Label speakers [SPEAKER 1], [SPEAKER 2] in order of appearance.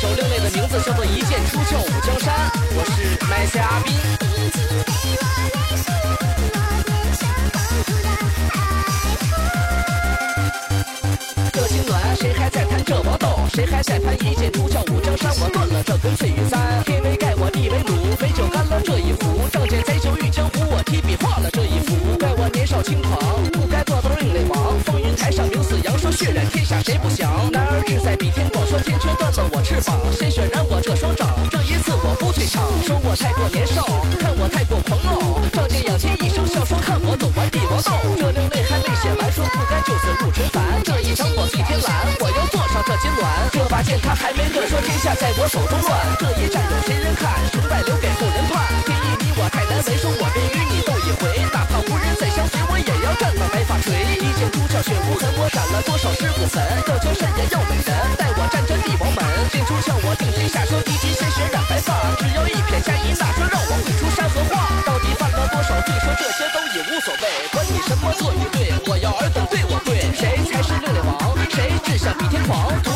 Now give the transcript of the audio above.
[SPEAKER 1] 首另类的名字叫做《一剑出鞘五江山》，我是麦西阿斌。这心暖，谁还在谈这王道？谁还在谈一剑出鞘五江山？我断了这根翠玉簪，天为盖我地为弩，美酒干了这一壶，仗剑贼酒御江湖，我提笔画了这一幅，怪我年少轻狂，不该做到另类王。风云台上名死扬说，血染天。天，却断了我翅膀。鲜血染我这双掌，这一次我不退场。说我太过年少，看我太过狂傲。仗剑仰天一声笑，说看我走完帝王道。这流泪还没写完，说不该就此入尘凡。这一场我最天蓝，我要坐上这金銮。这把剑他还没断，说天下在我手中乱。这一战有谁人看？成败留给后人判。天意你我太难为，说我便与你斗一回。哪怕无人再相随，我也要战到白发垂。一剑出鞘血无痕，我斩了多少尸骨坟。这江山都已无所谓。管你什么错与对，我要尔等对我对。谁才是六六王？谁志向比天狂？